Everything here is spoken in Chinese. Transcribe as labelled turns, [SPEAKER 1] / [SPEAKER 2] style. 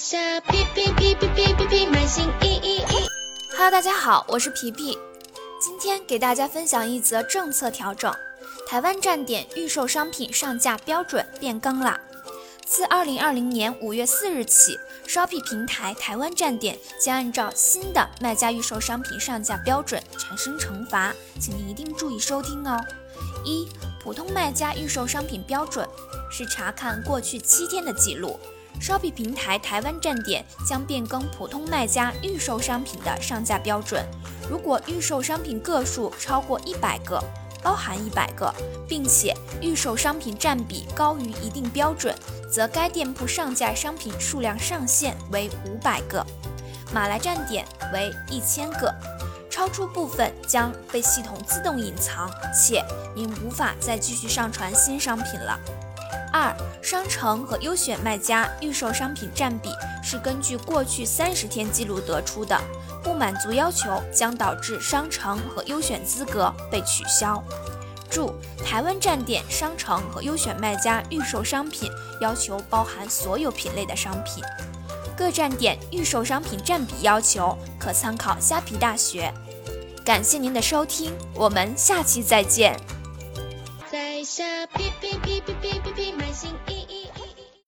[SPEAKER 1] 下皮皮皮皮皮皮皮，满心意意意。
[SPEAKER 2] Hello，大家好，我是皮皮，今天给大家分享一则政策调整：台湾站点预售商品上架标准变更啦。自二零二零年五月四日起，Shopee 平台台湾站点将按照新的卖家预售商品上架标准产生惩罚，请您一定注意收听哦。一、普通卖家预售商品标准是查看过去七天的记录。Shopee 平台台湾站点将变更普通卖家预售商品的上架标准。如果预售商品个数超过一百个（包含一百个），并且预售商品占比高于一定标准，则该店铺上架商品数量上限为五百个，马来站点为一千个，超出部分将被系统自动隐藏，且您无法再继续上传新商品了。二、商城和优选卖家预售商品占比是根据过去三十天记录得出的，不满足要求将导致商城和优选资格被取消。注：台湾站点商城和优选卖家预售商品要求包含所有品类的商品。各站点预售商品占比要求可参考虾皮大学。感谢您的收听，我们下期再见。
[SPEAKER 1] 在下皮皮皮皮皮皮皮。心